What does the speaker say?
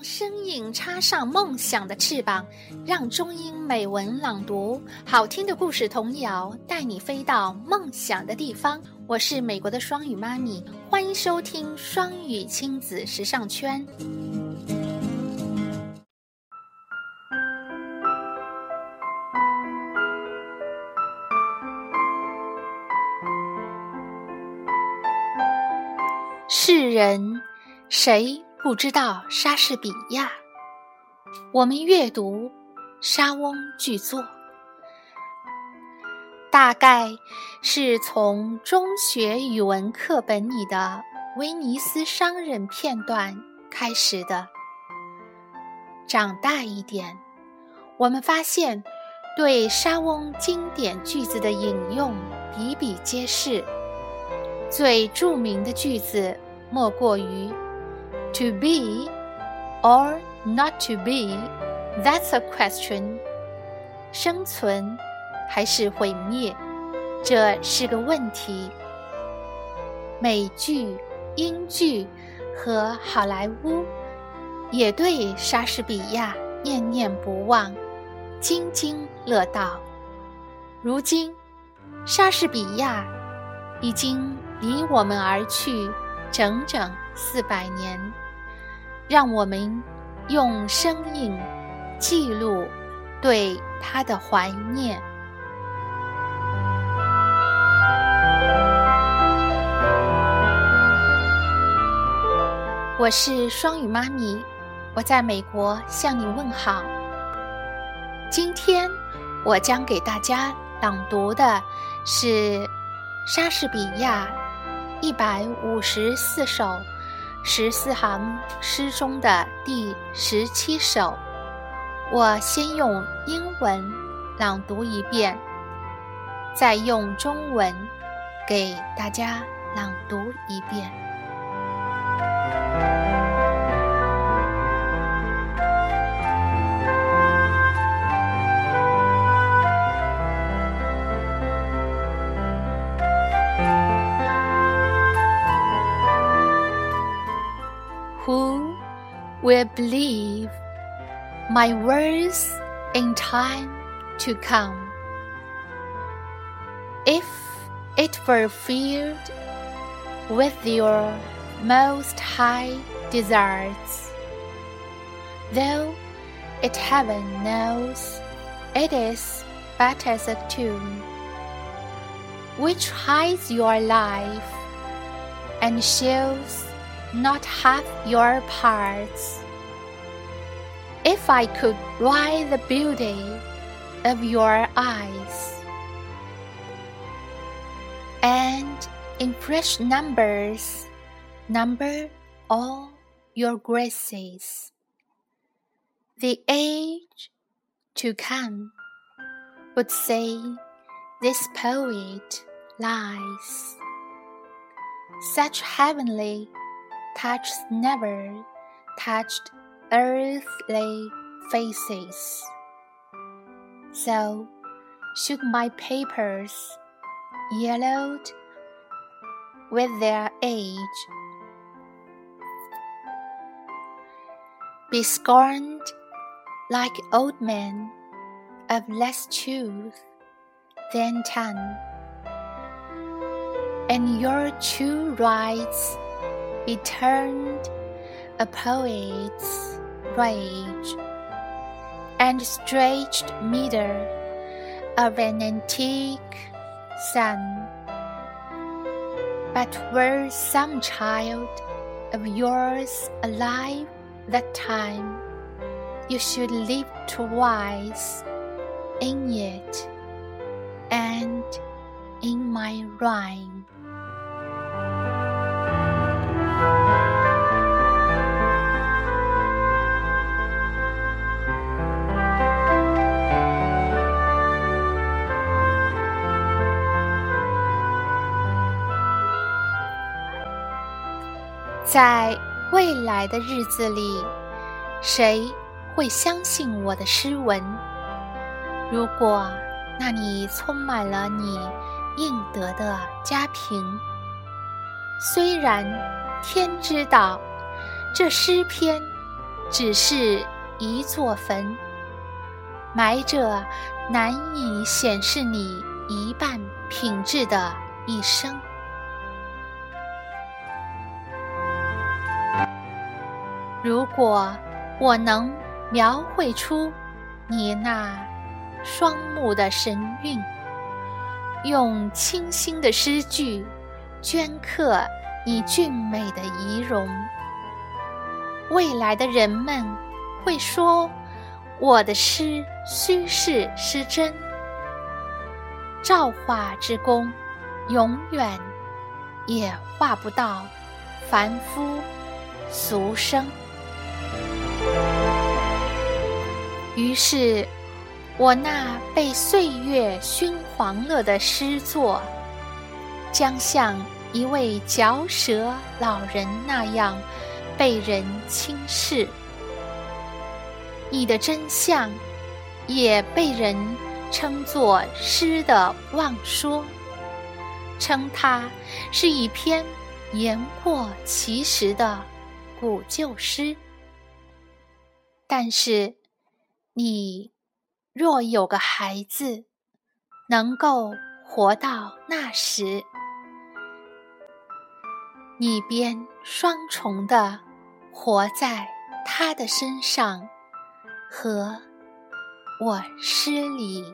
让声音插上梦想的翅膀，让中英美文朗读好听的故事童谣带你飞到梦想的地方。我是美国的双语妈咪，欢迎收听双语亲子时尚圈。世人谁？不知道莎士比亚，我们阅读莎翁巨作，大概是从中学语文课本里的威尼斯商人片段开始的。长大一点，我们发现对莎翁经典句子的引用比比皆是，最著名的句子莫过于。To be or not to be, that's a question. 生存还是毁灭，这是个问题。美剧、英剧和好莱坞也对莎士比亚念念不忘，津津乐道。如今，莎士比亚已经离我们而去整整四百年。让我们用声音记录对他的怀念。我是双语妈咪，我在美国向你问好。今天我将给大家朗读的是莎士比亚一百五十四首。十四行诗中的第十七首，我先用英文朗读一遍，再用中文给大家朗读一遍。Will believe my words in time to come. If it were filled with your most high desires, though it heaven knows it is but as a tomb which hides your life and shows not half your parts. If I could write the beauty of your eyes, and in fresh numbers number all your graces, the age to come would say this poet lies. Such heavenly touch never touched earthly faces. So should my papers, yellowed with their age, be scorned like old men of less truth than tongue, and your true rights he turned a poet's rage and stretched meter of an antique sun. But were some child of yours alive that time, you should live twice in it and in my rhyme. 在未来的日子里，谁会相信我的诗文？如果那里充满了你应得的家贫，虽然天知道这诗篇只是一座坟，埋着难以显示你一半品质的一生。如果我能描绘出你那双目的神韵，用清新的诗句镌刻你俊美的仪容，未来的人们会说我的诗虚是失真，造化之功永远也画不到凡夫俗生。于是，我那被岁月熏黄了的诗作，将像一位嚼舌老人那样被人轻视。你的真相，也被人称作诗的妄说，称它是一篇言过其实的古旧诗。但是，你若有个孩子，能够活到那时，你便双重的活在他的身上和我诗里。